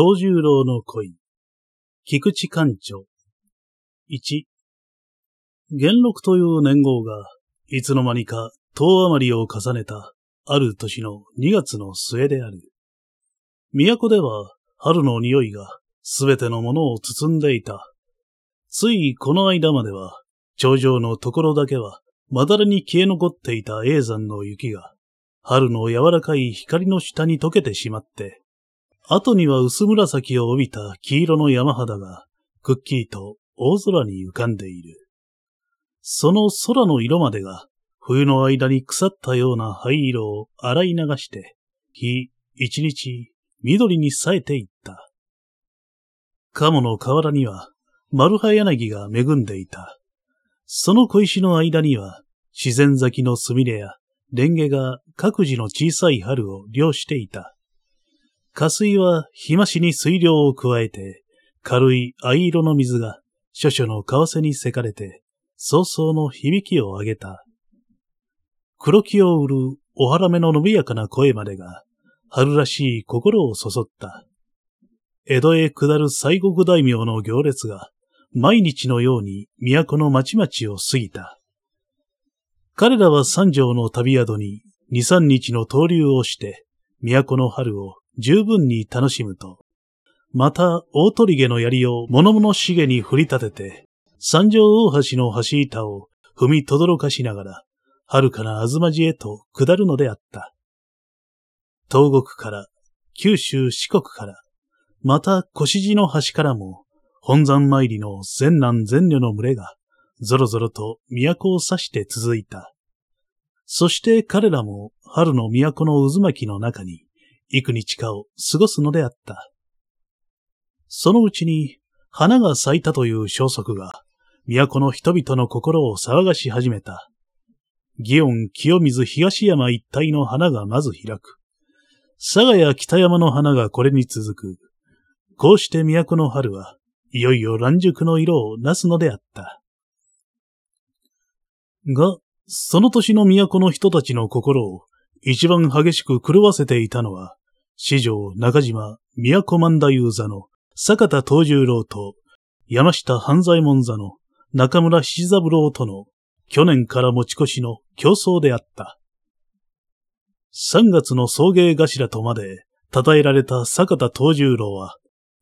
東十郎の恋。菊池館長。1。元禄という年号が、いつの間にか、遠余りを重ねた、ある年の2月の末である。都では、春の匂いが、すべてのものを包んでいた。ついこの間までは、頂上のところだけは、まだらに消え残っていた永山の雪が、春の柔らかい光の下に溶けてしまって、後には薄紫を帯びた黄色の山肌が、くっきりと大空に浮かんでいる。その空の色までが、冬の間に腐ったような灰色を洗い流して、日一日緑に冴えていった。鴨の河原には、丸葉柳が恵んでいた。その小石の間には、自然咲きのスミレやレンゲが各自の小さい春を漁していた。下水は日増しに水量を加えて、軽い藍色の水が諸々の為替にせかれて、早々の響きを上げた。黒木を売るお腹目の伸びやかな声までが、春らしい心をそそった。江戸へ下る西国大名の行列が、毎日のように都の町々を過ぎた。彼らは三条の旅宿に二三日の登竜をして、都の春を十分に楽しむと、また大鳥毛の槍を物々しげに振り立てて、三条大橋の橋板を踏みとどろかしながら、遥かな東路へと下るのであった。東国から、九州四国から、また小路の端からも、本山参りの全南全女の群れが、ぞろぞろと都を指して続いた。そして彼らも春の都の渦巻きの中に幾日かを過ごすのであった。そのうちに花が咲いたという消息が都の人々の心を騒がし始めた。祇園清水東山一帯の花がまず開く。佐賀や北山の花がこれに続く。こうして都の春はいよいよ乱熟の色をなすのであった。が、その年の都の人たちの心を一番激しく狂わせていたのは、四条中島都万太夫座の坂田東十郎と山下半左衛門座の中村七三郎との去年から持ち越しの競争であった。三月の送迎頭とまで称えられた坂田東十郎は、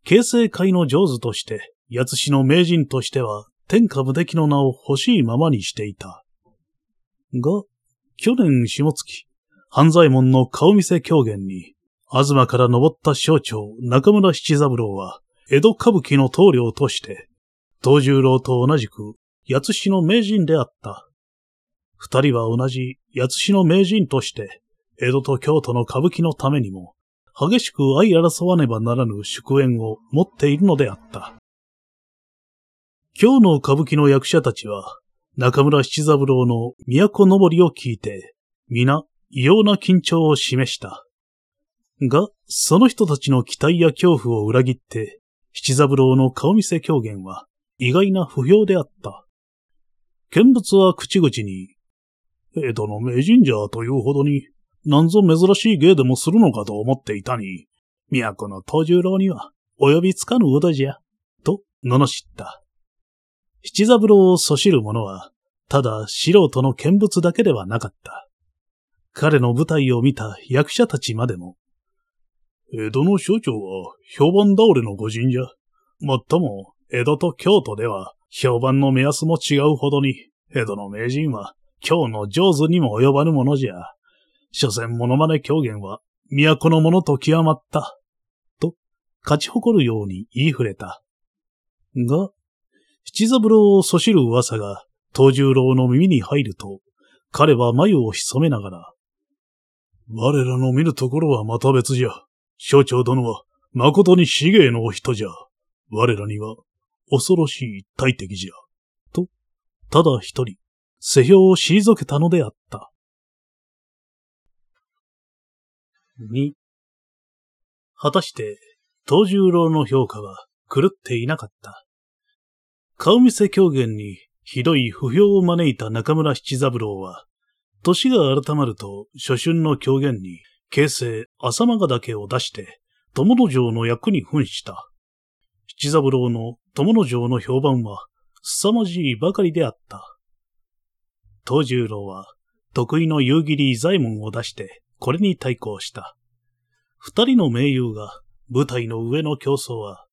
形成会の上手として、八つの名人としては天下無敵の名を欲しいままにしていた。が、去年下月、半左衛門の顔見せ狂言に、東から登った省庁中村七三郎は、江戸歌舞伎の棟梁として、東十郎と同じく、八つの名人であった。二人は同じ八つの名人として、江戸と京都の歌舞伎のためにも、激しく相争わねばならぬ祝宴を持っているのであった。今日の歌舞伎の役者たちは、中村七三郎の都登りを聞いて、皆異様な緊張を示した。が、その人たちの期待や恐怖を裏切って、七三郎の顔見せ狂言は意外な不評であった。見物は口々に、江戸の名人じゃというほどに、なんぞ珍しい芸でもするのかと思っていたに、都の東十郎には及びつかぬ腕じゃ、と罵った。七三郎をそしる者は、ただ素人の見物だけではなかった。彼の舞台を見た役者たちまでも、江戸の省庁は評判倒れの御人じゃ。もっとも、江戸と京都では評判の目安も違うほどに、江戸の名人は今日の上手にも及ばぬものじゃ。所詮モノマネ狂言は都のものと極まった。と、勝ち誇るように言い触れた。が、七三郎をそしる噂が東十郎の耳に入ると、彼は眉を潜めながら、我らの見るところはまた別じゃ。省庁殿は誠に死芸のお人じゃ。我らには恐ろしい大敵じゃ。と、ただ一人、世評を退けたのであった。二、果たして、東十郎の評価は狂っていなかった。顔見せ狂言にひどい不評を招いた中村七三郎は、年が改まると初春の狂言に、形成浅間がだけを出して、友の城の役に扮した。七三郎の友の城の評判は凄まじいばかりであった。東十郎は得意の夕霧伊左衛門を出してこれに対抗した。二人の盟友が舞台の上の競争は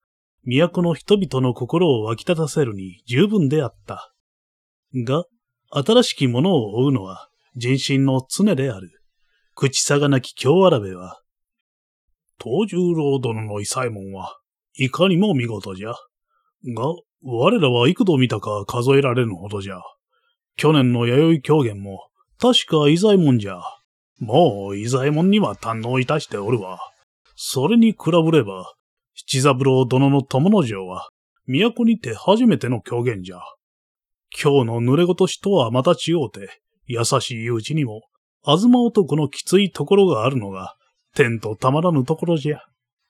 都の人々の心を湧き立たせるに十分であった。が、新しきものを追うのは人心の常である。口さがなき京荒部は、東十郎殿の伊左衛門はいかにも見事じゃ。が、我らは幾度見たか数えられぬほどじゃ。去年の弥生狂言も、確か伊左衛門じゃ。もう伊左衛門には堪能いたしておるわ。それに比べれば、七三郎殿の友の城は、都にて初めての狂言じゃ。今日の濡れごとしとはまた違うて、優しいうちにも、あずま男のきついところがあるのが、天とたまらぬところじゃ。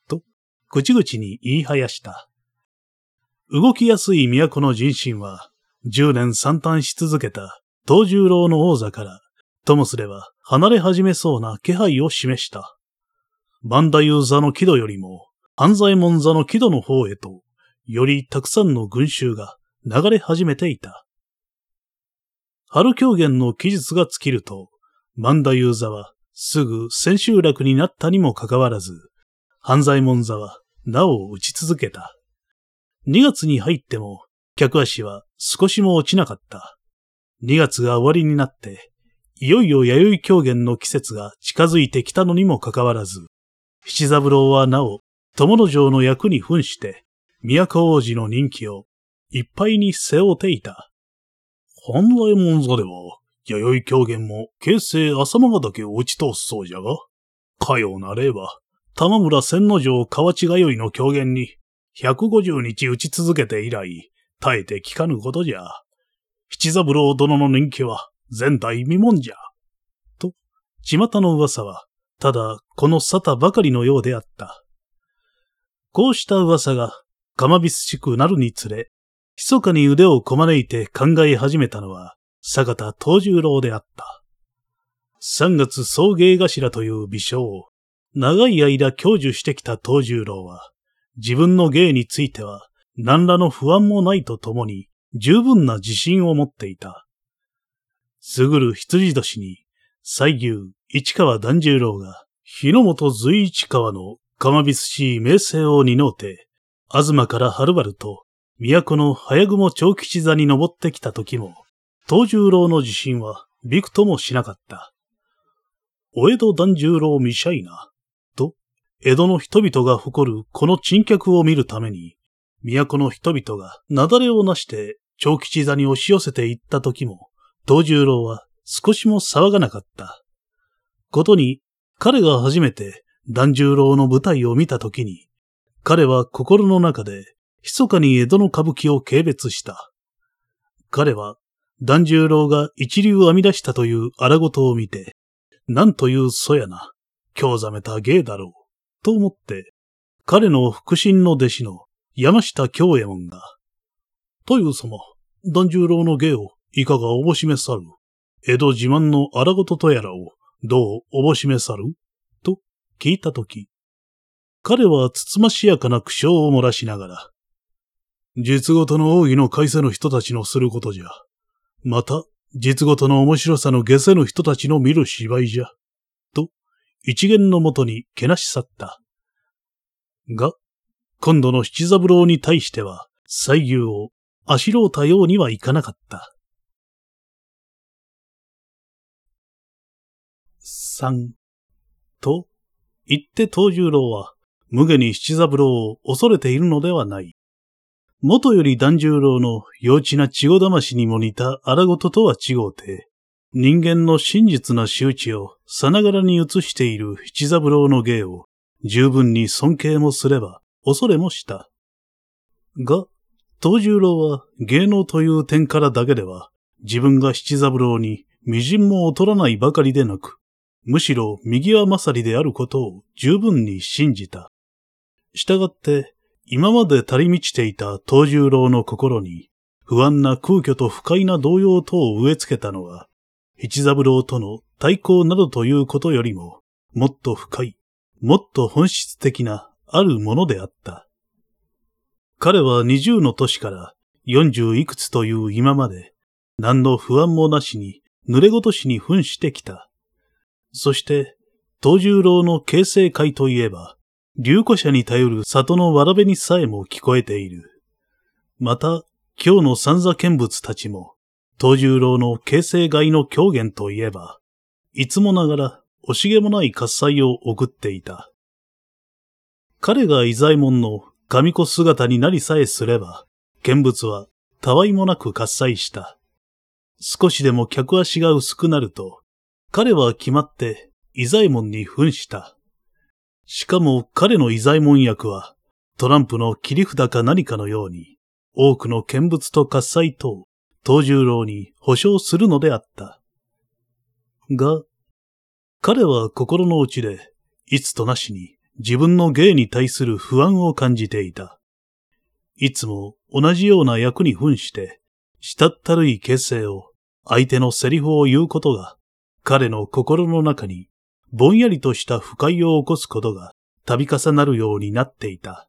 と、口々に言いはやした。動きやすい都の人心は、十年三端し続けた東十郎の王座から、ともすれば離れ始めそうな気配を示した。万太夫座の木戸よりも、安左衛門座の木戸の方へと、よりたくさんの群衆が流れ始めていた。春狂言の記述が尽きると、万太夫座はすぐ千秋楽になったにもかかわらず、半左衛門座はなお打ち続けた。2月に入っても客足は少しも落ちなかった。2月が終わりになって、いよいよ弥生狂言の季節が近づいてきたのにもかかわらず、七三郎はなお友の城の役に扮して、都王子の人気をいっぱいに背負っていた。半左衛門座では、弥生狂言も形成浅間岳を打ち通すそうじゃが、かような例は、玉村千之丞河内がよいの狂言に、150日打ち続けて以来、耐えて聞かぬことじゃ。七三郎殿の人気は前代未聞じゃ。と、巷の噂は、ただこの沙汰ばかりのようであった。こうした噂が、かまびすしくなるにつれ、密かに腕をこまねいて考え始めたのは、坂田東十郎であった。三月送迎頭という微笑を、長い間享受してきた東十郎は、自分の芸については、何らの不安もないとともに、十分な自信を持っていた。すぐる羊年に、西牛市川團十郎が、日の本随一川の釜びすしい名声を担うて、東からはるばると、都の早雲長吉座に登ってきた時も、東十郎の自信はびくともしなかった。お江戸團十郎見しゃいな、と、江戸の人々が誇るこの珍客を見るために、都の人々が雪崩をなして長吉座に押し寄せていった時も、東十郎は少しも騒がなかった。ことに、彼が初めて團十郎の舞台を見たときに、彼は心の中で、密かに江戸の歌舞伎を軽蔑した。彼は、團十郎が一流編み出したという荒事を見て、なんというそやな、今日ざめた芸だろう、と思って、彼の腹心の弟子の山下京右衛門が、という様、團十郎の芸をいかがおぼしめさる、江戸自慢の荒事とやらをどうおぼしめさると聞いたとき、彼はつつましやかな苦笑を漏らしながら、実ごとの奥義の改正の人たちのすることじゃ。また、実ごとの面白さの下世の人たちの見る芝居じゃ。と、一元のもとにけなし去った。が、今度の七三郎に対しては、西牛をあしろうたようにはいかなかった。三、と、言って東十郎は、無下に七三郎を恐れているのではない。元より團十郎の幼稚な稚語魂にも似た荒事とは違うて、人間の真実な仕打ちをさながらに映している七三郎の芸を十分に尊敬もすれば恐れもした。が、東十郎は芸能という点からだけでは自分が七三郎に微塵も劣らないばかりでなく、むしろ右は勝りであることを十分に信じた。したがって、今まで足り満ちていた東十郎の心に、不安な空虚と不快な動揺等を植え付けたのは、七三郎との対抗などということよりも、もっと深い、もっと本質的なあるものであった。彼は二十の年から四十いくつという今まで、何の不安もなしに濡れごとしに扮してきた。そして、東十郎の形成会といえば、流古者に頼る里のわらべにさえも聞こえている。また、今日の三座見物たちも、東十郎の形成外の狂言といえば、いつもながら惜しげもない喝采を送っていた。彼が伊左衛門の神子姿になりさえすれば、見物はたわいもなく喝采した。少しでも客足が薄くなると、彼は決まって伊左衛門に扮した。しかも彼の伊左衛門役は、トランプの切り札か何かのように、多くの見物と喝采等、東十郎に保証するのであった。が、彼は心の内で、いつとなしに自分の芸に対する不安を感じていた。いつも同じような役に扮して、したったるい形成を、相手のセリフを言うことが、彼の心の中に、ぼんやりとした不快を起こすことが、度重なるようになっていた。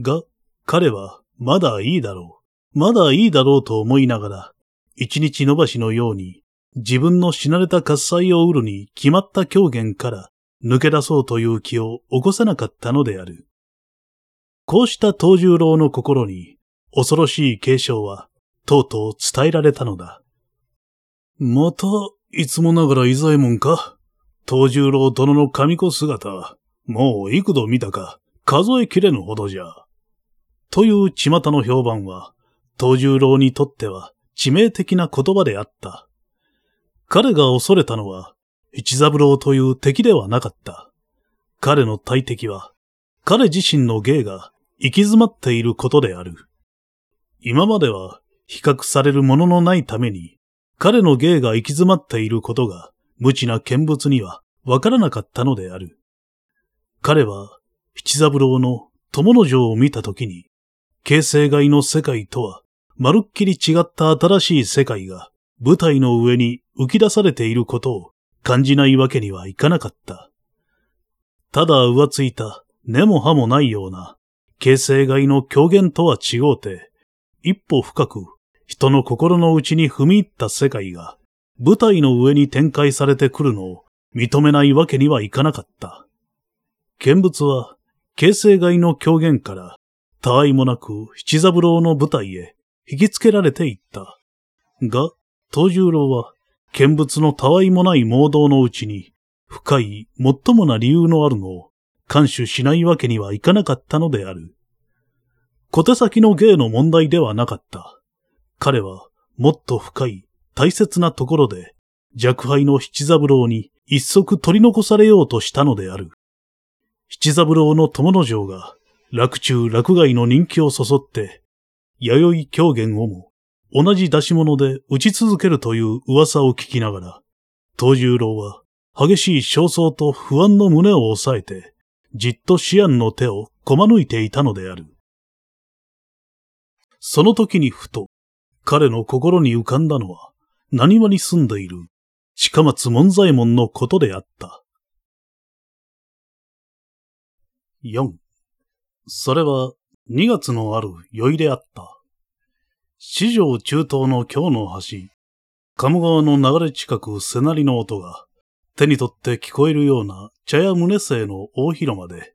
が、彼は、まだいいだろう。まだいいだろうと思いながら、一日延ばしのように、自分の死なれた喝采を売るに決まった狂言から抜け出そうという気を起こさなかったのである。こうした東十郎の心に恐ろしい継承はとうとう伝えられたのだ。また、いつもながら伊左衛門か？東十郎殿の神子姿、もう幾度見たか数えきれぬほどじゃ。という巷の評判は、東十郎にとっては致命的な言葉であった。彼が恐れたのは、一三郎という敵ではなかった。彼の大敵は、彼自身の芸が行き詰まっていることである。今までは比較されるもののないために、彼の芸が行き詰まっていることが無知な見物にはわからなかったのである。彼は七三郎の友の城を見たときに、形成外の世界とはまるっきり違った新しい世界が舞台の上に浮き出されていることを感じないわけにはいかなかった。ただ浮ついた根も葉もないような形成外の狂言とは違うて、一歩深く人の心の内に踏み入った世界が舞台の上に展開されてくるのを認めないわけにはいかなかった。見物は形成外の狂言から他愛もなく七三郎の舞台へ引きつけられていった。が、東十郎は見物のたわいもない盲導のうちに、深い、最もな理由のあるのを、監守しないわけにはいかなかったのである。小手先の芸の問題ではなかった。彼は、もっと深い、大切なところで、弱敗の七三郎に一足取り残されようとしたのである。七三郎の友の城が、楽中楽外の人気をそそって、弥生狂言をも、同じ出し物で打ち続けるという噂を聞きながら、東十郎は激しい焦燥と不安の胸を抑えて、じっと思案の手をこま抜いていたのである。その時にふと、彼の心に浮かんだのは、何話に住んでいる近松門左衛門のことであった。4. それは2月のある酔いであった。四条中東の京の橋、鴨川の流れ近くせなりの音が、手に取って聞こえるような茶屋宗生の大広間で、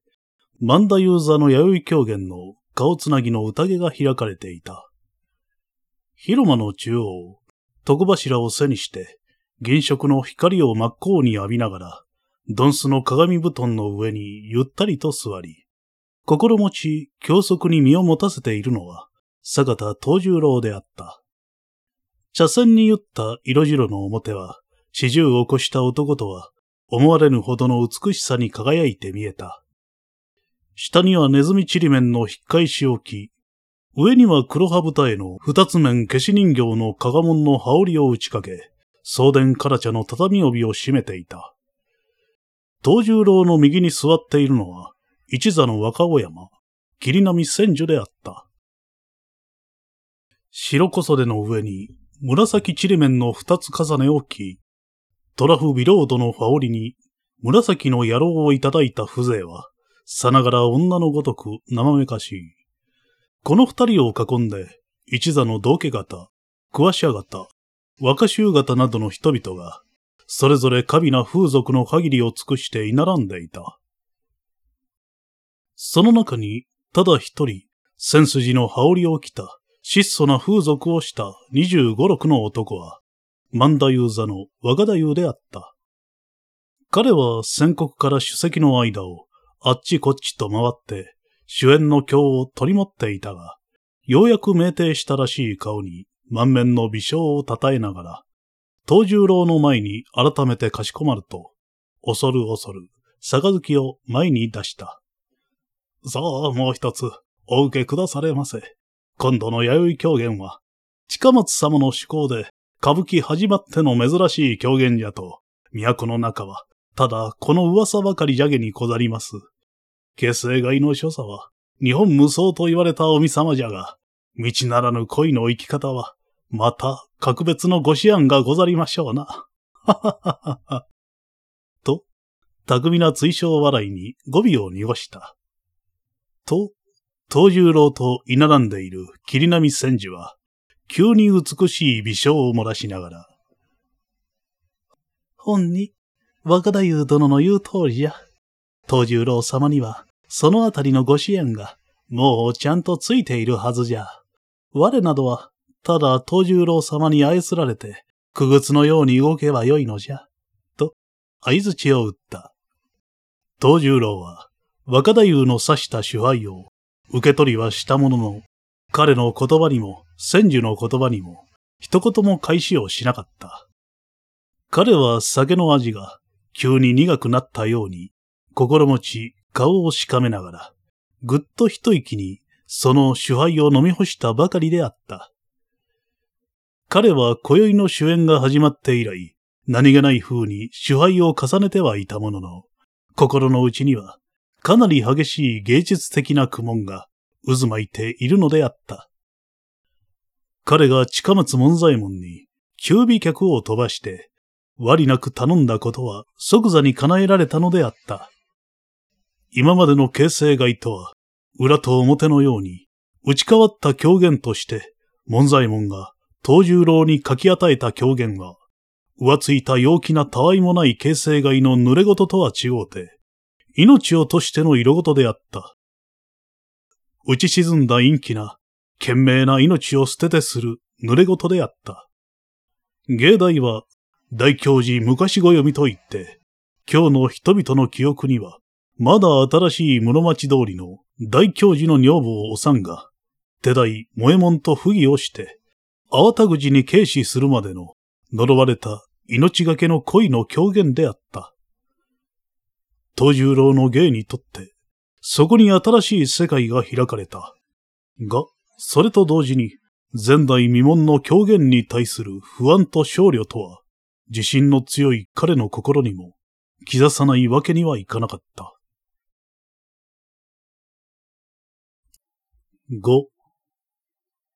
万田ユーザーの弥生狂言の顔つなぎの宴が開かれていた。広間の中央、床柱を背にして、銀色の光を真っ向に浴びながら、ドンスの鏡布団の上にゆったりと座り、心持ち、教則に身を持たせているのは、坂田東十郎であった。茶筅に言った色白の表は、四十を越した男とは、思われぬほどの美しさに輝いて見えた。下にはネズミちりめんの引っ返し置き、上には黒羽二重の二つ面消し人形の加賀門の羽織を打ちかけ、送電から茶の畳帯を締めていた。東十郎の右に座っているのは、一座の若尾山、霧波千住であった。白小袖の上に紫ちりめんの二つ重ねを置き、トラフビロードの羽織に紫の野郎をいただいた風情は、さながら女のごとく生めかしい。この二人を囲んで、一座の道家方、桑社方、若衆方などの人々が、それぞれ華美な風俗の限りを尽くして居並んでいた。その中に、ただ一人、千筋の羽織を着た、質素な風俗をした二十五六の男は、万太夫座の若太夫であった。彼は戦国から主席の間を、あっちこっちと回って、主演の経を取り持っていたが、ようやく酩酊したらしい顔に満面の微笑をたたえながら、東十郎の前に改めてかしこまると、恐る恐る、杯を前に出した。さあ、もう一つ、お受けくだされませ。今度の弥生狂言は、近松様の趣向で、歌舞伎始まっての珍しい狂言じゃと、都の中は、ただこの噂ばかりじゃげにござります。形成外の所作は、日本無双と言われたおみ様じゃが、道ならぬ恋の生き方は、また格別のご思案がござりましょうな。はははは。と、巧みな追唱笑いに語尾を濁した。と、東十郎と居並んでいる霧波千住は、急に美しい微笑を漏らしながら、本に、若太夫殿の言う通りじゃ。東十郎様には、そのあたりのご支援が、もうちゃんとついているはずじゃ。我などは、ただ東十郎様に愛すられて、苦靴のように動けばよいのじゃ。と、合図を打った。東十郎は、若太夫の指した主配を、受け取りはしたものの、彼の言葉にも、千住の言葉にも、一言も返しをしなかった。彼は酒の味が急に苦くなったように、心持ち顔をしかめながら、ぐっと一息にその主杯を飲み干したばかりであった。彼は今宵の主演が始まって以来、何気ない風に主杯を重ねてはいたものの、心の内にはかなり激しい芸術的な苦悶が渦巻いているのであった。彼が近松門左衛門に、九尾客を飛ばして、割なく頼んだことは即座に叶えられたのであった。今までの形成外とは、裏と表のように、打ち変わった狂言として、門左衛門が東十郎に書き与えた狂言は、浮ついた陽気なたわいもない形成外の濡れ事とは違うて、命をとしての色事であった。打ち沈んだ陰気な、懸命な命を捨ててする濡れ事であった。芸大は、大教寺昔ご読みと言って、今日の人々の記憶には、まだ新しい室町通りの大教授の女房をおさんが、手代萌えもんと不義をして、慌たぐじに軽視するまでの呪われた命がけの恋の狂言であった。東十郎の芸にとって、そこに新しい世界が開かれた。が、それと同時に、前代未聞の狂言に対する不安と少慮とは、自信の強い彼の心にも、刻さないわけにはいかなかった。五、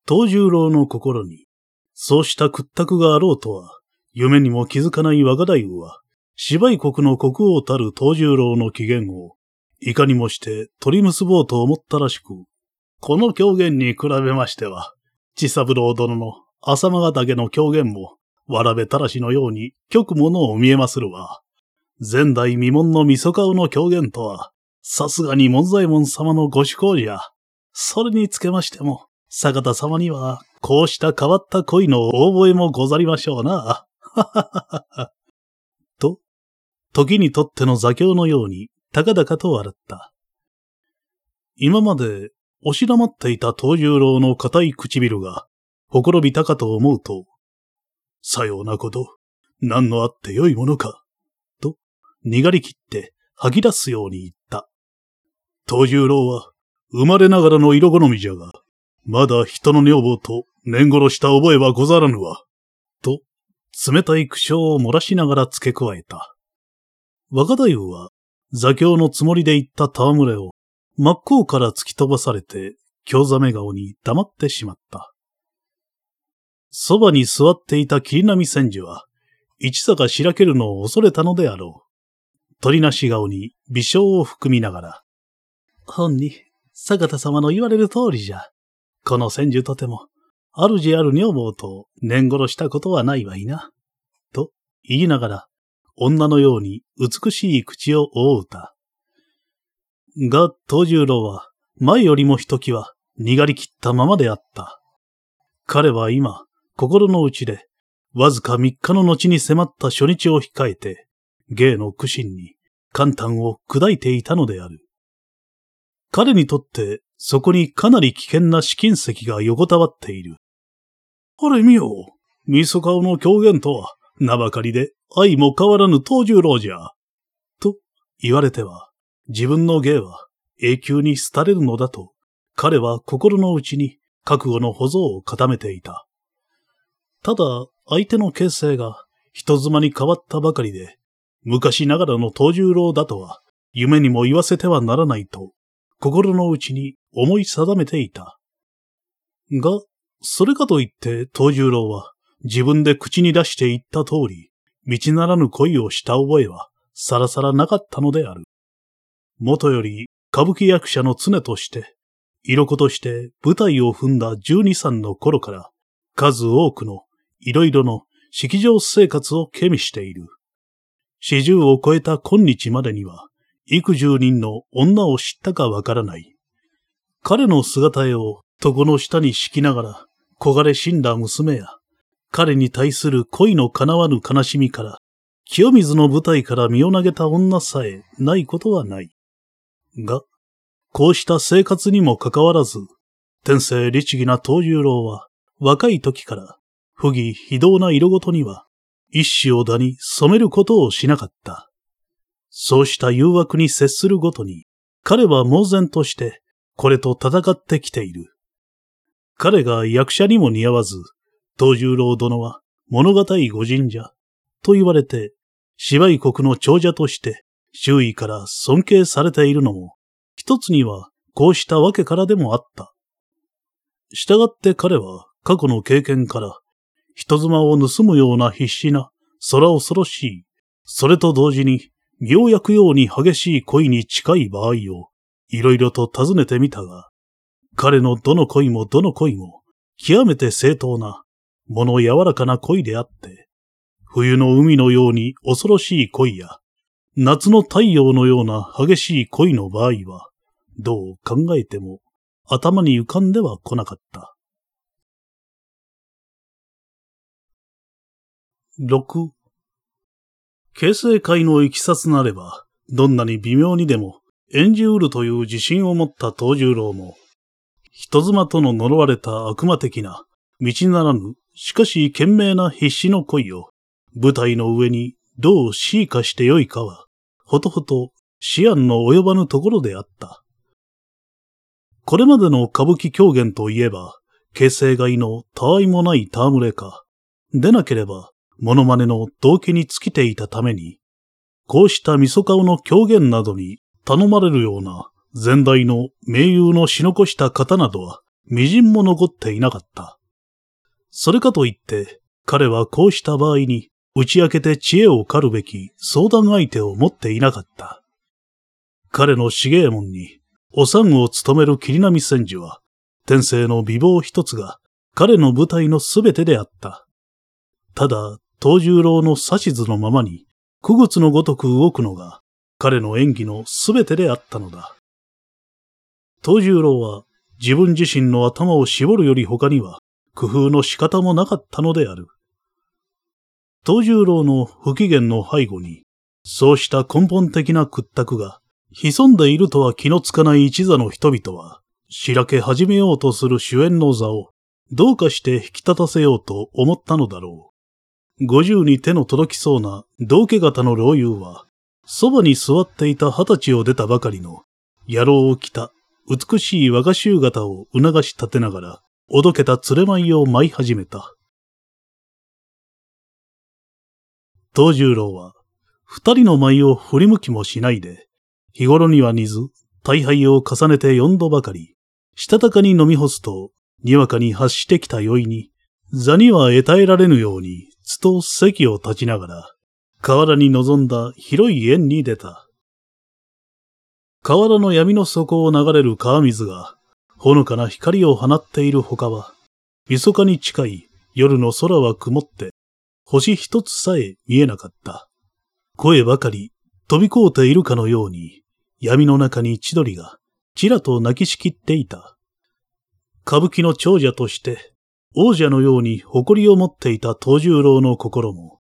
東十郎の心に、そうした屈託があろうとは、夢にも気づかない若大夫は、芝居国の国王たる東十郎の機嫌を、いかにもして取り結ぼうと思ったらしく、この狂言に比べましては、千三郎殿の浅間ヶ岳の狂言も、わらべたらしのように極ものを見えまするわ。前代未聞の味噌顔の狂言とは、さすがに門左衛門様のご趣向じゃ。それにつけましても、坂田様には、こうした変わった恋の大覚えもござりましょうな。はははは。と、時にとっての座興のように、高々と笑った。今まで、押し黙っていた東十郎の固い唇が、ほころびたかと思うと、さようなこと、何のあってよいものか、と、にがり切って吐き出すように言った。東十郎は、生まれながらの色好みじゃが、まだ人の女房と年殺した覚えはござらぬわ。と、冷たい苦笑を漏らしながら付け加えた。若太夫は、座興のつもりで言った戯れを、真っ向から突き飛ばされて、京ざめ顔に黙ってしまった。そばに座っていた霧波千住は、一坂しらけるのを恐れたのであろう。鳥なし顔に微笑を含みながら、本に、坂田様の言われる通りじゃ。この千住とても、主ある女房と年頃したことはないわいな。と言いながら、女のように美しい口を覆うた。が、東十郎は、前よりもひときわ、にがりきったままであった。彼は今、心の内で、わずか三日の後に迫った初日を控えて、芸の苦心に、簡単を砕いていたのである。彼にとって、そこにかなり危険な試金石が横たわっている。あれ見よ、みそ顔の狂言とは、名ばかりで愛も変わらぬ東十郎じゃ。と言われては、自分の芸は永久に廃れるのだと、彼は心の内に覚悟の保存を固めていた。ただ、相手の形勢が人妻に変わったばかりで、昔ながらの東十郎だとは、夢にも言わせてはならないと、心の内に思い定めていた。が、それかといって東十郎は自分で口に出して言った通り、道ならぬ恋をした覚えはさらさらなかったのである。もとより歌舞伎役者の常として、色子として舞台を踏んだ十二三の頃から、数多くのいろいろの式場生活をけみしている。四十を超えた今日までには、幾十人の女を知ったかわからない。彼の姿絵を床の下に敷きながら、焦がれ死んだ娘や、彼に対する恋の叶わぬ悲しみから、清水の舞台から身を投げた女さえないことはない。が、こうした生活にもかかわらず、天性律儀な東十郎は、若い時から、不義非道な色ごとには、一子をだに染めることをしなかった。そうした誘惑に接するごとに、彼は猛然として、これと戦ってきている。彼が役者にも似合わず、東十郎殿は物語御神者と言われて、芝居国の長者として周囲から尊敬されているのも、一つにはこうしたわけからでもあった。従って彼は過去の経験から、人妻を盗むような必死な、空恐ろしい、それと同時に、身を焼くように激しい恋に近い場合を、いろいろと尋ねてみたが、彼のどの恋もどの恋も、極めて正当な、物柔らかな恋であって、冬の海のように恐ろしい恋や、夏の太陽のような激しい恋の場合は、どう考えても頭に浮かんでは来なかった。6形成会の行きさつなれば、どんなに微妙にでも演じうるという自信を持った東十郎も、人妻との呪われた悪魔的な、道ならぬ、しかし懸命な必死の恋を、舞台の上にどう強化してよいかは、ほとほと思案の及ばぬところであった。これまでの歌舞伎狂言といえば、形成外のたわいもない戯れか、でなければ、モノマネの動機に尽きていたために、こうした味噌顔の狂言などに頼まれるような前代の名優のし残した方などは、微塵も残っていなかった。それかといって、彼はこうした場合に、打ち明けて知恵を狩るべき相談相手を持っていなかった。彼の重右衛門に、お産を務める霧波千住は、天性の美貌一つが彼の舞台のすべてであった。ただ、東十郎の指図のままに、苦靴のごとく動くのが彼の演技のすべてであったのだ。東十郎は自分自身の頭を絞るより他には工夫の仕方もなかったのである。東十郎の不機嫌の背後に、そうした根本的な屈託が潜んでいるとは気のつかない一座の人々は、しらけ始めようとする主演の座を、どうかして引き立たせようと思ったのだろうう。五十に手の届きそうな道家型の老友は、そばに座っていた二十歳を出たばかりの、野郎を着た美しい和菓子型を促し立てながら、おどけた連れ舞を舞い始めた。東十郎は、二人の舞を振り向きもしないで、日頃には似ず、大敗を重ねて四度ばかり、したたかに飲み干すと、にわかに発してきた酔いに、座には得耐えられぬように、つと席を立ちながら、河原に臨んだ広い縁に出た。河原の闇の底を流れる川水が、ほのかな光を放っている他は、密かに近い夜の空は曇って、星一つさえ見えなかった。声ばかり飛び交っているかのように、闇の中に千鳥がちらと泣きしきっていた。歌舞伎の長者として、王者のように誇りを持っていた東十郎の心も、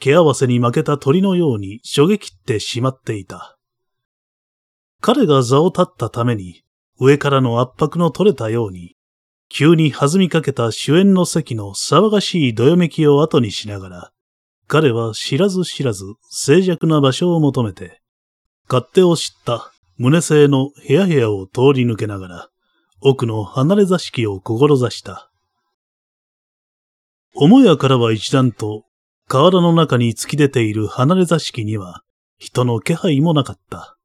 毛合わせに負けた鳥のようにしょげきってしまっていた。彼が座を立ったために、上からの圧迫の取れたように、急に弾みかけた主演の席の騒がしいどよめきを後にしながら、彼は知らず知らず静寂な場所を求めて、勝手を知った胸製の部屋部屋を通り抜けながら、奥の離れ座敷を志した。母屋からは一段と、河原の中に突き出ている離れ座敷には、人の気配もなかった。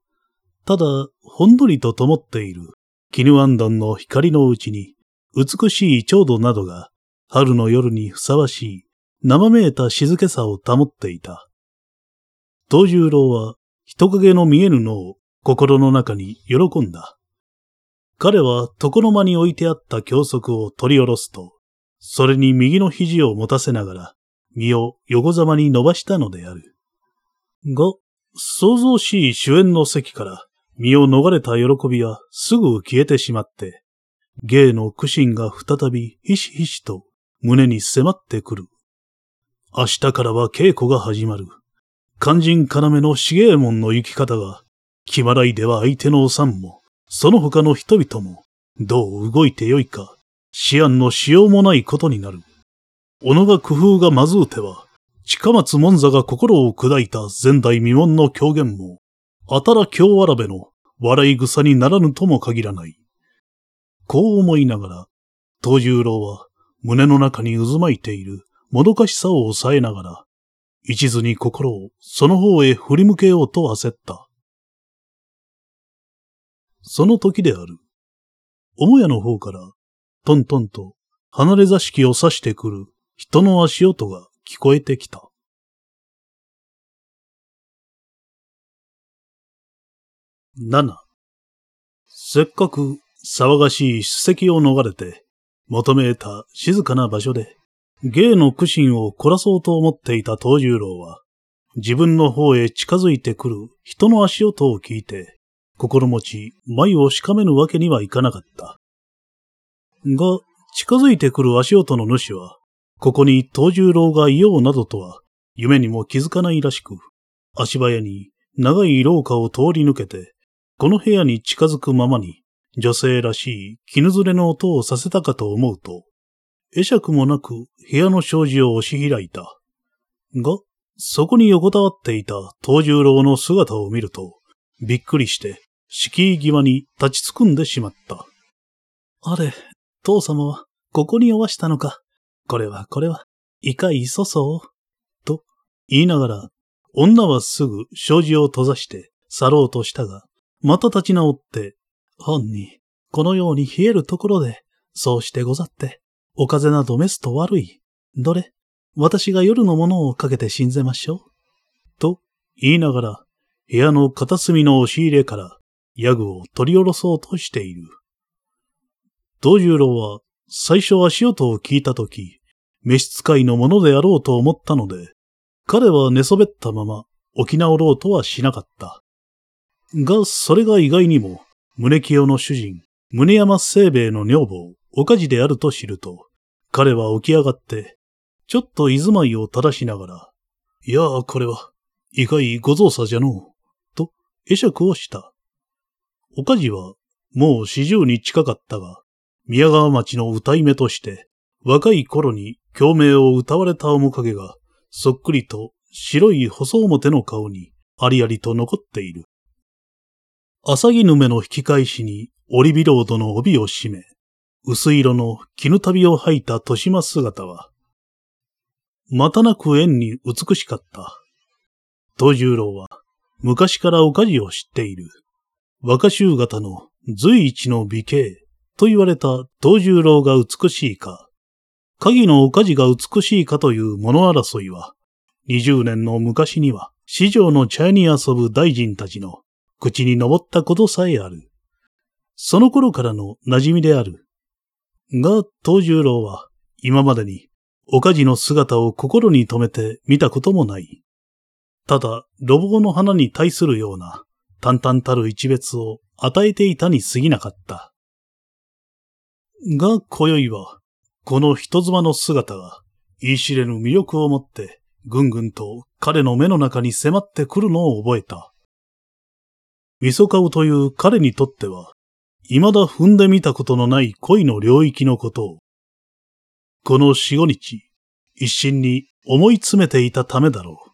ただ、ほんのりと灯っている、絹アンドンの光のうちに、美しい調度などが、春の夜にふさわしい、生めいた静けさを保っていた。東十郎は、人影の見えぬのを心の中に喜んだ。彼は床の間に置いてあった教則を取り下ろすと、それに右の肘を持たせながら、身を横ざまに伸ばしたのである。が、想像しい主演の席から身を逃れた喜びはすぐ消えてしまって、芸の苦心が再びひしひしと胸に迫ってくる。明日からは稽古が始まる。肝心要の茂右衛門の行き方が、気まらいでは相手のおさんも、その他の人々も、どう動いてよいか、思案のしよう。もないことになる。小野が工夫がまずう。ては、近松門座が心を砕いた前代未聞の狂言も、あたら京わらべの笑い草にならぬとも限らない。こう。思いながら、東十郎は胸の中に渦巻いているもどかしさを抑えながら、一途に心をその方へ振り向けよう。と焦った。その時である。母屋の方から、トントンと離れ座敷を指してくる人の足音が聞こえてきた。7. せっかく騒がしい史跡を逃れて、求めた静かな場所で、芸の苦心を凝らそうと思っていた東十郎は、自分の方へ近づいてくる人の足音を聞いて、心持ち眉をしかめぬわけにはいかなかった。が、近づいてくる足音の主は、ここに東十郎がいようなどとは、夢にも気づかないらしく、足早に長い廊下を通り抜けて、この部屋に近づくままに、女性らしい絹ずれの音をさせたかと思うと、会釈もなく部屋の障子を押し開いた。が、そこに横たわっていた東十郎の姿を見ると、びっくりして、敷居際に立ちつくんでしまった。あれ、父様は、ここにおわしたのか。これはこれは、いかいそそう。と、言いながら、女はすぐ障子を閉ざして去ろうとしたが、また立ち直って、本に、このように冷えるところで、そうしてござって、お風邪など召すと悪い。どれ、私が夜のものをかけて死んぜましょう。と言いながら、部屋の片隅の押し入れから、ヤグを取り下ろそうとしている。道十郎は、最初足音を聞いたとき、召使いのものであろうと思ったので、彼は寝そべったまま起き直ろうとはしなかった。が、それが意外にも、宗清の主人、宗山清兵衛の女房、岡地であると知ると、彼は起き上がって、ちょっと居住まいを正しながら、いやあ、これは、意外ご造作じゃのう、と、会釈をした。岡地は、もう四十に近かったが、宮川町の歌い目として、若い頃に共鳴を歌われた面影が、そっくりと白い細表の顔にありありと残っている。朝木ぬめの引き返しに、オリビロードの帯を締め、薄色の絹旅を履いた豊島姿は、またなく縁に美しかった。東十郎は、昔からおかじを知っている。若衆型の随一の美形と言われた東十郎が美しいか、鍵のおかじが美しいかという物争いは、二十年の昔には、市場の茶屋に遊ぶ大臣たちの口に登ったことさえある。その頃からの馴染みである。が、東十郎は今までに岡地の姿を心に留めて見たこともない。ただ、路傍の花に対するような淡々たる一別を与えていたに過ぎなかった。が、今宵は、この人妻の姿が、言い知れぬ魅力を持って、ぐんぐんと彼の目の中に迫ってくるのを覚えた。味噌顔という彼にとっては、未だ踏んでみたことのない恋の領域のことを、この四五日、一心に思い詰めていたためだろう。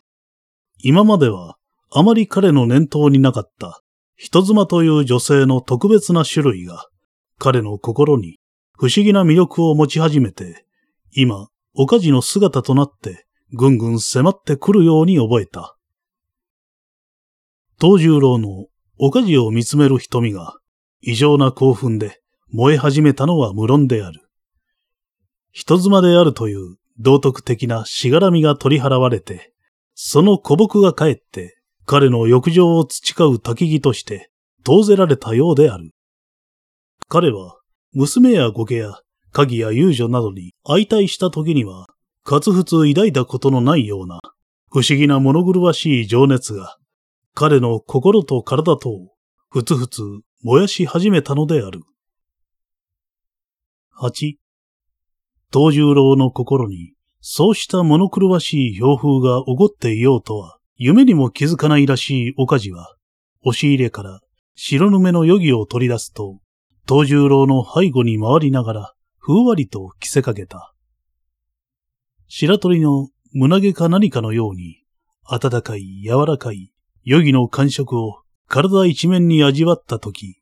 今までは、あまり彼の念頭になかった人妻という女性の特別な種類が彼の心に不思議な魅力を持ち始めて、今、岡地の姿となってぐんぐん迫ってくるように覚えた。東十郎の岡地を見つめる瞳が異常な興奮で燃え始めたのは無論である。人妻であるという道徳的なしがらみが取り払われて、その古木が帰って彼の欲情を培う焚き木として遠ぜられたようである。彼は、娘や御家や鍵や遊女などに相対した時には、かつふつ抱いたことのないような、不思議な物狂わしい情熱が、彼の心と体とを、ふつふつ燃やし始めたのである。八、東十郎の心に、そうした物狂わしい標風が起こっていようとは、夢にも気づかないらしい岡地は、押し入れから白ぬめの余儀を取り出すと、東十郎の背後に回りながら、ふんわりと着せかけた。白鳥の胸毛か何かのように、暖かい柔らかい余儀の感触を体一面に味わったとき、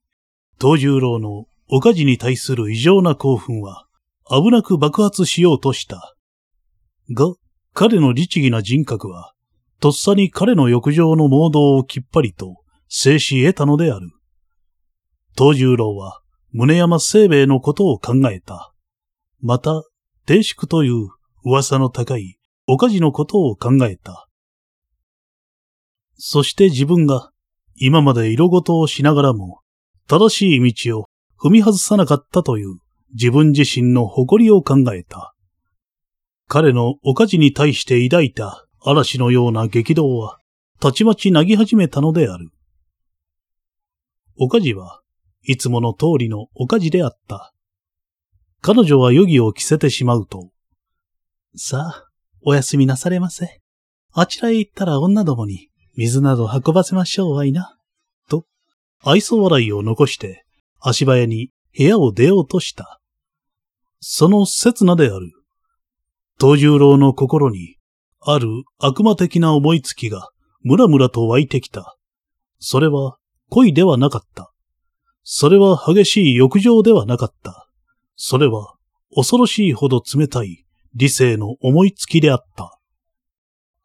東十郎の岡地に対する異常な興奮は、危なく爆発しようとした。が、彼の律儀な人格は、とっさに彼の浴場の盲導をきっぱりと制し得たのである。東十郎は宗山清兵衛のことを考えた。また、定宿という噂の高い岡地のことを考えた。そして自分が今まで色ごとをしながらも正しい道を踏み外さなかったという自分自身の誇りを考えた。彼の岡地に対して抱いた嵐のような激動は、たちまちなぎ始めたのである。岡地はいつもの通りの岡地であった。彼女は余儀を着せてしまうと、さあ、おやすみなされませ。あちらへ行ったら女どもに水など運ばせましょうわいな。と、愛想笑いを残して足早に部屋を出ようとした。その刹那である。東十郎の心にある悪魔的な思いつきがムラムラと湧いてきた。それは恋ではなかった。それは激しい欲情ではなかった。それは恐ろしいほど冷たい理性の思いつきであった。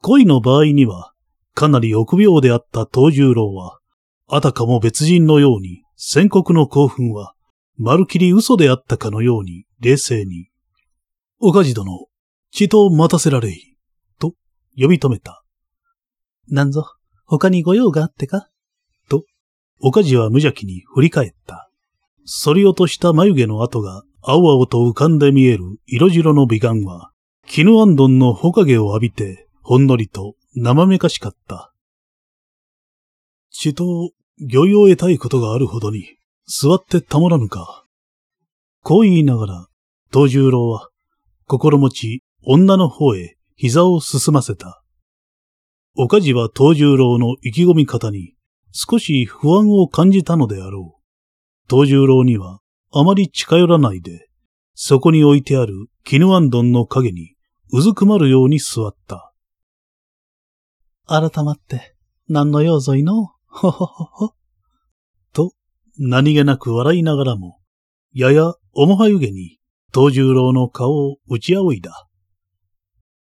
恋の場合にはかなり臆病であった東十郎は、あたかも別人のように宣告の興奮は、まるきり嘘であったかのように冷静に、岡地殿、血と待たせられい。と呼び止めた。なんぞ、他に御用があってか、岡地は無邪気に振り返った。反り落とした眉毛の跡が青々と浮かんで見える色白の美顔は、絹あんどんのほかげを浴びて、ほんのりと生めかしかった。血と漁業を得たいことがあるほどに、座ってたもらぬか。こう言いながら、東十郎は、心持ち女の方へ膝を進ませた。岡地は東十郎の意気込み方に少し不安を感じたのであろう。東十郎にはあまり近寄らないで、そこに置いてある絹あんどんの影にうずくまるように座った。改まって、何の用ぞいの？ほほほほ。と、何気なく笑いながらも、やや面はゆげに東十郎の顔を打ち仰いだ。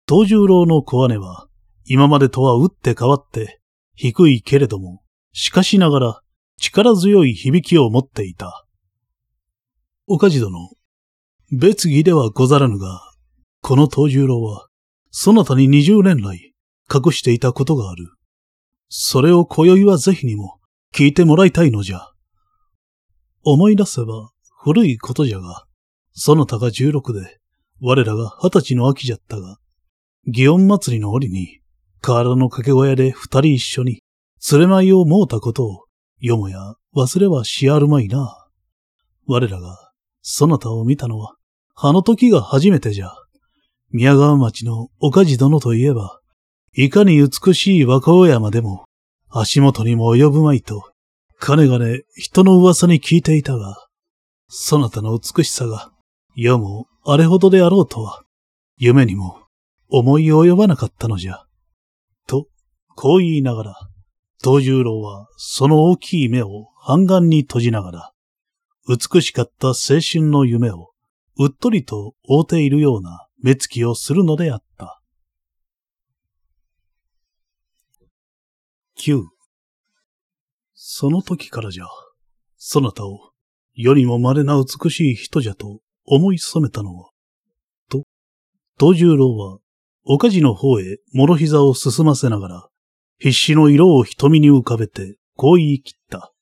東十郎の小姉は、今までとは打って変わって、低いけれども、しかしながら力強い響きを持っていた。岡地殿、別儀ではござらぬが、この東十郎は、そなたに二十年来、隠していたことがある。それを今宵はぜひにも、聞いてもらいたいのじゃ。思い出せば古いことじゃが、その他が十六で、我らが二十歳の秋じゃったが、祇園祭りの折に、河原の掛け小屋で二人一緒に、連れ舞いをもうたことを、よもや忘れはしあるまいな。我らが、そなたを見たのは、あの時が初めてじゃ。宮川町の岡地殿といえば、いかに美しい若尾山でも、足元にも及ぶまいと、かねがね人の噂に聞いていたが、そなたの美しさが、世もあれほどであろうとは、夢にも思い及ばなかったのじゃ。と、こう言いながら、東十郎はその大きい目を半眼に閉じながら、美しかった青春の夢をうっとりと覆っているような目つきをするのであった。九。その時からじゃ、そなたを世にも稀な美しい人じゃと思い染めたのは、と、東十郎は、岡地の方へ諸膝を進ませながら、必死の色を瞳に浮かべて、こう言い切った。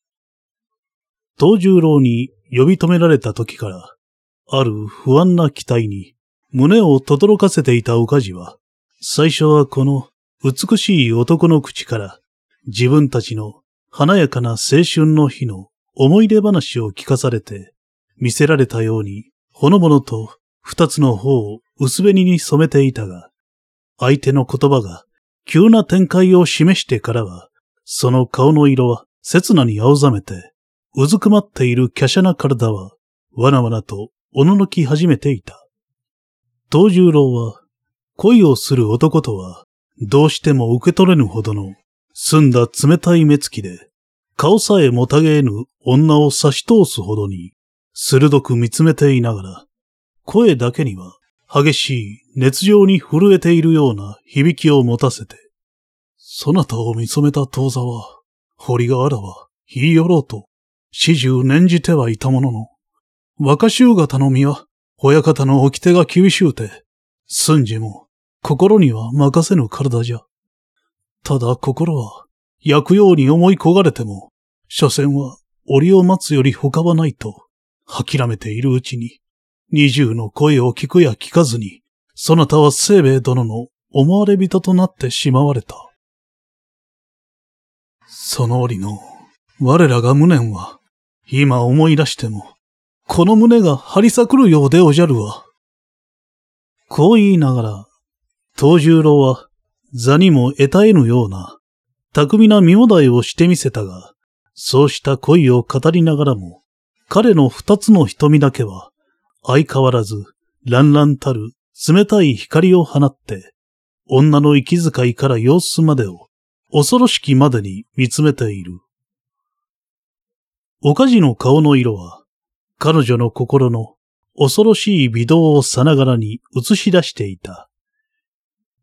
東十郎に呼び止められた時から、ある不安な期待に胸を轟かせていた岡地は、最初はこの美しい男の口から自分たちの華やかな青春の日の思い出話を聞かされて、見せられたように、ほのぼのと二つの方を薄紅に染めていたが、相手の言葉が急な展開を示してからは、その顔の色は刹那に青ざめて、うずくまっている華奢な体は、わなわなとおののき始めていた。東十郎は、恋をする男とは、どうしても受け取れぬほどの澄んだ冷たい目つきで、顔さえもたげえぬ女を差し通すほどに、鋭く見つめていながら、声だけには激しい熱情に震えているような響きを持たせて、そなたを見初めた当座は、堀があらは言い寄ろうと、始終念じてはいたものの、若衆方の身は、親方の掟が厳しゅうて、寸じも心には任せぬ体じゃ。ただ心は、焼くように思い焦がれても、所詮は折を待つより他はないと、諦めているうちに、二重の声を聞くや聞かずに、そなたは清兵衛殿の思われ人となってしまわれた。その折の、我らが無念は、今思い出しても、この胸が張り裂くるようでおじゃるわ。こう言いながら、東十郎は座にも得たえぬような、巧みな身もだえをしてみせたが、そうした恋を語りながらも、彼の二つの瞳だけは、相変わらず、乱々たる冷たい光を放って、女の息遣いから様子までを、恐ろしきまでに見つめている。おかじの顔の色は、彼女の心の恐ろしい微動をさながらに映し出していた。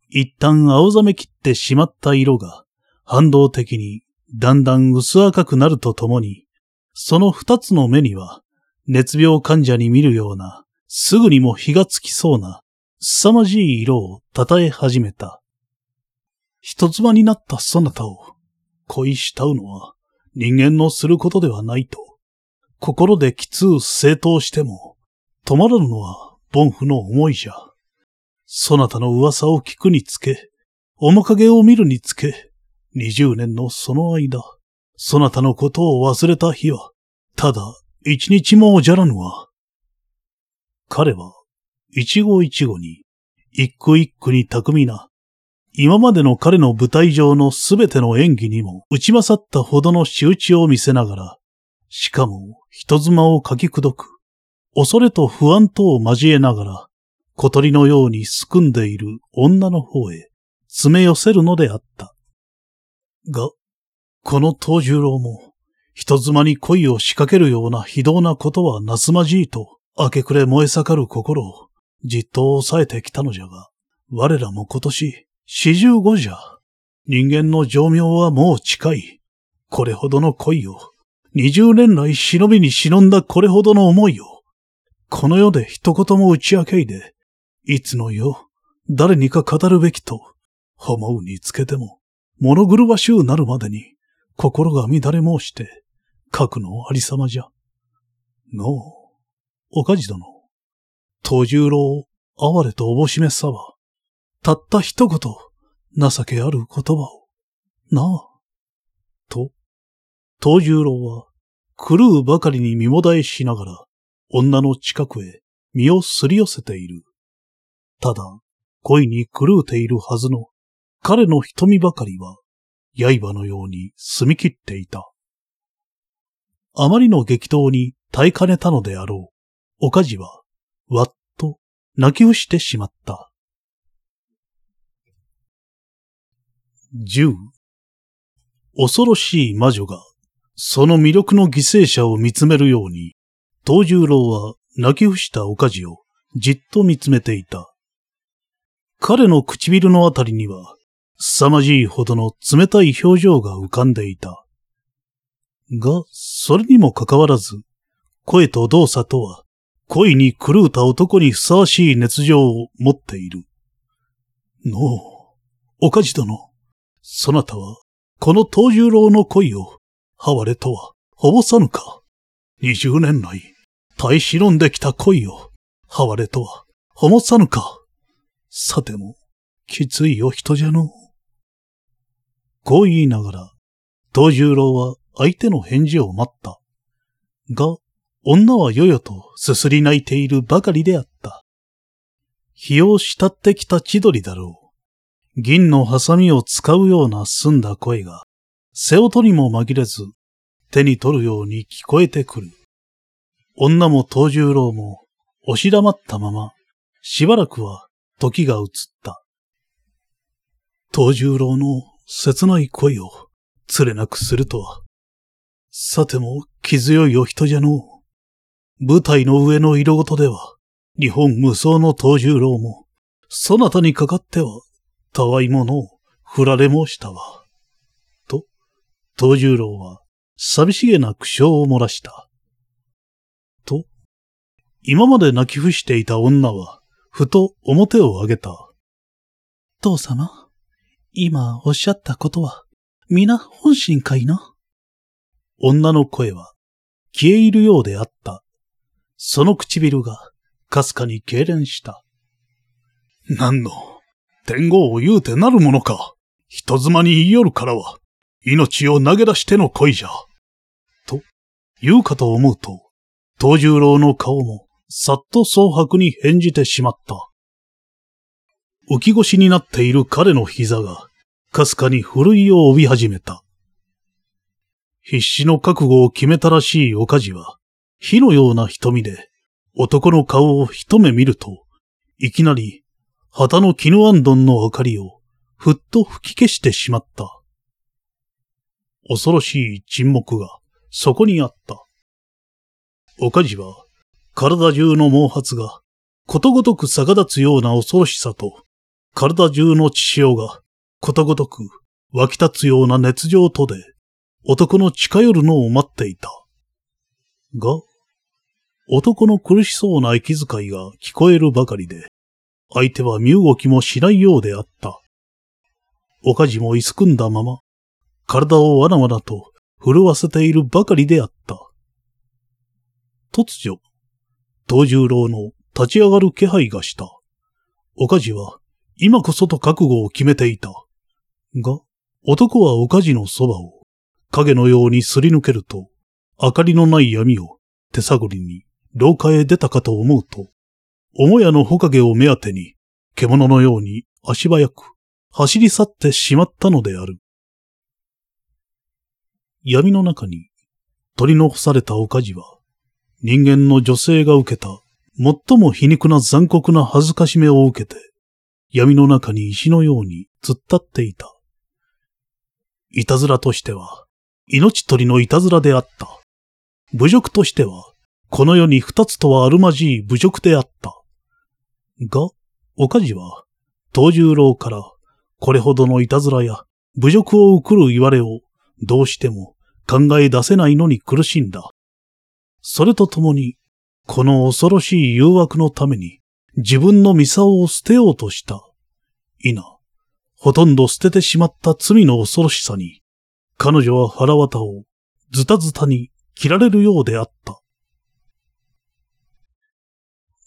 一旦青ざめきってしまった色が、反動的にだんだん薄赤くなるとともに、その二つの目には、熱病患者に見るような、すぐにも火がつきそうな、凄まじい色を称え始めた。人妻になったそなたを恋慕うのは人間のすることではないと、心できつう正当しても、止まらぬのは凡夫の思いじゃ。そなたの噂を聞くにつけ、面影を見るにつけ、二十年のその間、そなたのことを忘れた日は、ただ一日もおじゃらぬわ。彼は、一語一語に、一句一句に巧みな、今までの彼の舞台上のすべての演技にも打ち勝ったほどの仕打ちを見せながら、しかも人妻を書き砕く、恐れと不安とを交えながら、小鳥のようにすくんでいる女の方へ詰め寄せるのであった。が、この東十郎も、人妻に恋を仕掛けるような非道なことはなすまじいと、明け暮れ燃え盛る心をじっと抑えてきたのじゃが、我らも今年四十五じゃ。人間の寿命はもう近い。これほどの恋を、二十年来忍びに忍んだこれほどの思いを、この世で一言も打ち明けいで、いつの世、誰にか語るべきと、思うにつけても、物狂わしゅうなるまでに、心が乱れ申して、核のありさまじゃ。のう、おかじ殿、東十郎、哀れとおぼしめさば、たった一言、情けある言葉を、なあ。と、東十郎は、狂うばかりに身もだえしながら、女の近くへ身をすり寄せている。ただ、恋に狂うているはずの彼の瞳ばかりは、刃のように澄み切っていた。あまりの激闘に耐えかねたのであろう。おかじは、わっと泣き伏してしまった。十。恐ろしい魔女が、その魅力の犠牲者を見つめるように、東十郎は泣き伏したおかじをじっと見つめていた。彼の唇のあたりには、凄まじいほどの冷たい表情が浮かんでいた。が、それにもかかわらず、声と動作とは、恋に狂うた男にふさわしい熱情を持っている。のう、おかじ殿、そなたは、この東十郎の恋を、哀れとは、ほぼさぬか。二十年来、耐え忍んできた恋を、哀れとは、ほもさぬか。さても、きついお人じゃの。こう言いながら、東十郎は相手の返事を待った。が、女はよよとすすり泣いているばかりであった。日を慕ってきた千鳥だろう。銀のハサミを使うような澄んだ声が、背音にも紛れず、手に取るように聞こえてくる。女も東十郎も、押し黙ったまま、しばらくは時が移った。東十郎の切ない恋を、つれなくするとは。さても、気強いお人じゃのう。舞台の上の色ごとでは、日本無双の東十郎も、そなたにかかっては、たわいものを振られ申したわ。と、東十郎は、寂しげな苦笑を漏らした。と、今まで泣き伏していた女は、ふと表を上げた。父様、今おっしゃったことは、皆本心かいな女の声は、消え入るようであった。その唇が、かすかに痙攣した。何の、天狗を言うてなるものか。人妻に言いよるからは、命を投げ出しての恋じゃ。と、言うかと思うと、東十郎の顔も、さっと蒼白に返じてしまった。浮き腰になっている彼の膝が、かすかにふるいを帯び始めた。必死の覚悟を決めたらしいおかじは、火のような瞳で男の顔を一目見ると、いきなり旗の絹あんどんの明かりをふっと吹き消してしまった。恐ろしい沈黙がそこにあった。おかじは体中の毛髪がことごとく逆立つような恐ろしさと体中の血潮がことごとく湧き立つような熱情とで、男の近寄るのを待っていた。が、男の苦しそうな息遣いが聞こえるばかりで、相手は身動きもしないようであった。おかじもいすくんだまま、体をわなわなと震わせているばかりであった。突如、東十郎の立ち上がる気配がした。おかじは今こそと覚悟を決めていた。が、男はおかじのそばを影のようにすり抜けると、明かりのない闇を手探りに廊下へ出たかと思うと、母屋のほかげを目当てに、獣のように足早く走り去ってしまったのである。闇の中に取り残されたおかじは、人間の女性が受けた最も皮肉な残酷な恥ずかしめを受けて、闇の中に石のように突っ立っていた。いたずらとしては、命取りのいたずらであった。侮辱としては、この世に二つとはあるまじい侮辱であった。が、おかじは、東十郎から、これほどのいたずらや侮辱を送る言われを、どうしても考え出せないのに苦しんだ。それとともに、この恐ろしい誘惑のために、自分のミサオを捨てようとした。いな、ほとんど捨ててしまった罪の恐ろしさに、彼女は腹渡をズタズタに切られるようであった。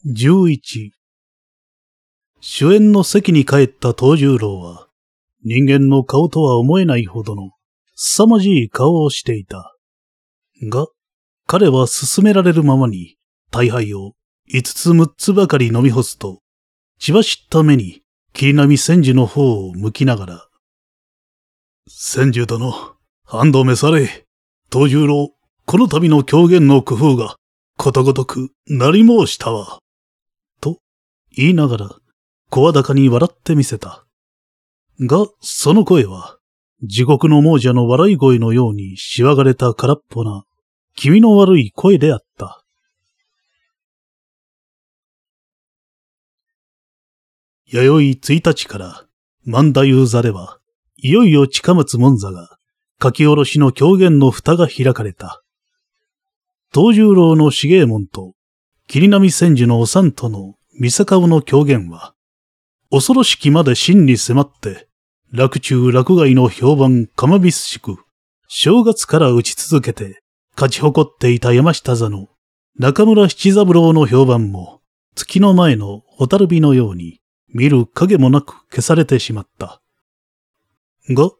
11主演の席に帰った東十郎は、人間の顔とは思えないほどの凄まじい顔をしていた。が、彼は進められるままに、大杯を五つ六つばかり飲み干すと、血走った目に霧波千住の方を向きながら、千住殿、半止めされ、東十郎、この度の狂言の工夫が、ことごとくなり申したわ。と言いながら、声高に笑ってみせた。が、その声は、地獄の亡者の笑い声のようにしわがれた空っぽな、気味の悪い声であった。弥生1日から、万太夫座では、いよいよ近松門座が、書き下ろしの狂言の蓋が開かれた。東十郎の重右衛門と、霧波千住のおさんとの三坂尾の狂言は、恐ろしきまで真に迫って、楽中楽外の評判かまびすしく、正月から打ち続けて、勝ち誇っていた山下座の中村七三郎の評判も、月の前の蛍火のように、見る影もなく消されてしまった。が、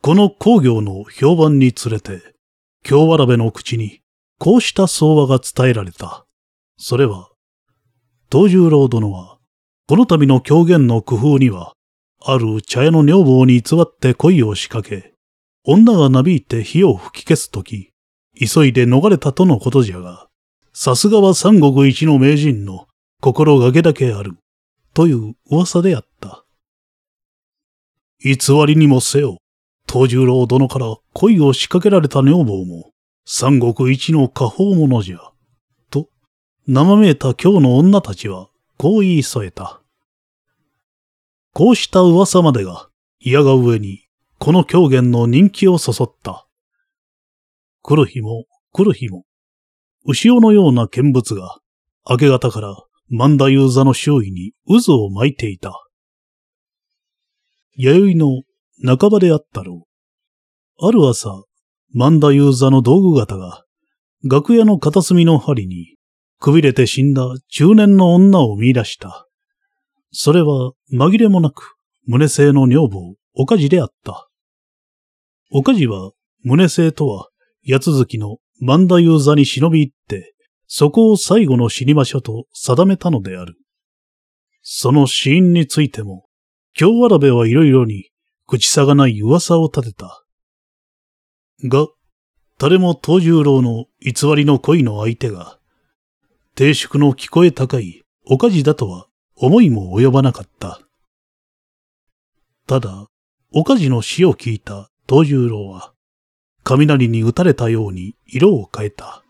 この工業の評判につれて、京わらべの口に、こうした相話が伝えられた。それは、東十郎殿は、この度の狂言の工夫には、ある茶屋の女房に偽って恋を仕掛け、女がなびいて火を吹き消すとき、急いで逃れたとのことじゃが、さすがは三国一の名人の心がけだけある、という噂であった。偽りにもせよ、東十郎殿から恋を仕掛けられた女房も、三国一の下方者じゃ、と、生めいた今日の女たちは、こう言い添えた。こうした噂までが、嫌が上に、この狂言の人気をそそった。来る日も、来る日も、牛尾のような見物が、明け方から万太夫座の周囲に渦を巻いていた。弥生の半ばであったろう。ある朝、万太夫座の道具方が、楽屋の片隅の針に、くびれて死んだ中年の女を見出した。それは紛れもなく、胸性の女房、おかじであった。おかじは、胸性とは、八続きの万太夫座に忍び入って、そこを最後の死に場所と定めたのである。その死因についても、京わらべはいろいろに口差がない噂を立てた。が、誰も東十郎の偽りの恋の相手が、低粛の聞こえ高いおかじだとは思いも及ばなかった。ただ、おかじの死を聞いた東十郎は、雷に打たれたように色を変えた。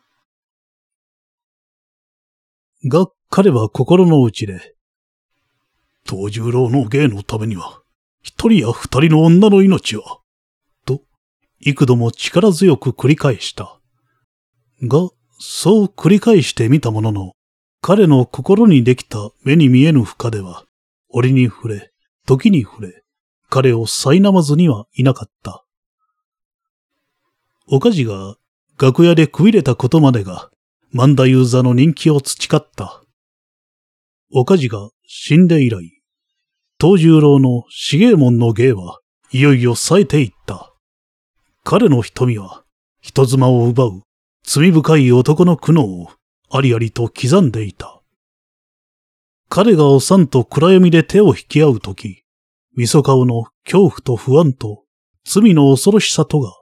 が、彼は心の内で、東十郎の芸のためには、一人や二人の女の命は、幾度も力強く繰り返した。が、そう繰り返してみたものの、彼の心にできた目に見えぬ深では、折に触れ、時に触れ、彼を苛まずにはいなかった。おかじが楽屋でくびれたことまでが、万太夫座の人気を培った。おかじが死んで以来、東十郎の重右衛門の芸はいよいよ冴えていった。彼の瞳は人妻を奪う罪深い男の苦悩をありありと刻んでいた。彼がおさんと暗闇で手を引き合うとき、みそ顔の恐怖と不安と罪の恐ろしさとが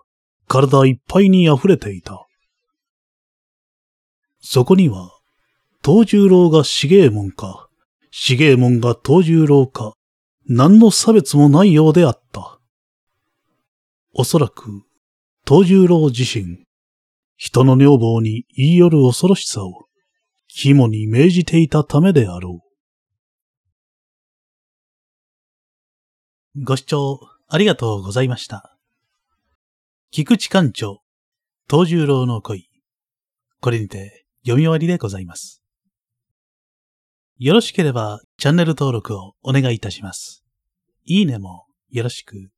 体いっぱいに溢れていた。そこには、東十郎が重右衛門か、重右衛門が東十郎か、何の差別もないようであった。おそらく、東十郎自身、人の女房に言い寄る恐ろしさを肝に銘じていたためであろう。ご視聴ありがとうございました。菊池館長、東十郎の恋。これにて読み終わりでございます。よろしければチャンネル登録をお願いいたします。いいねもよろしく。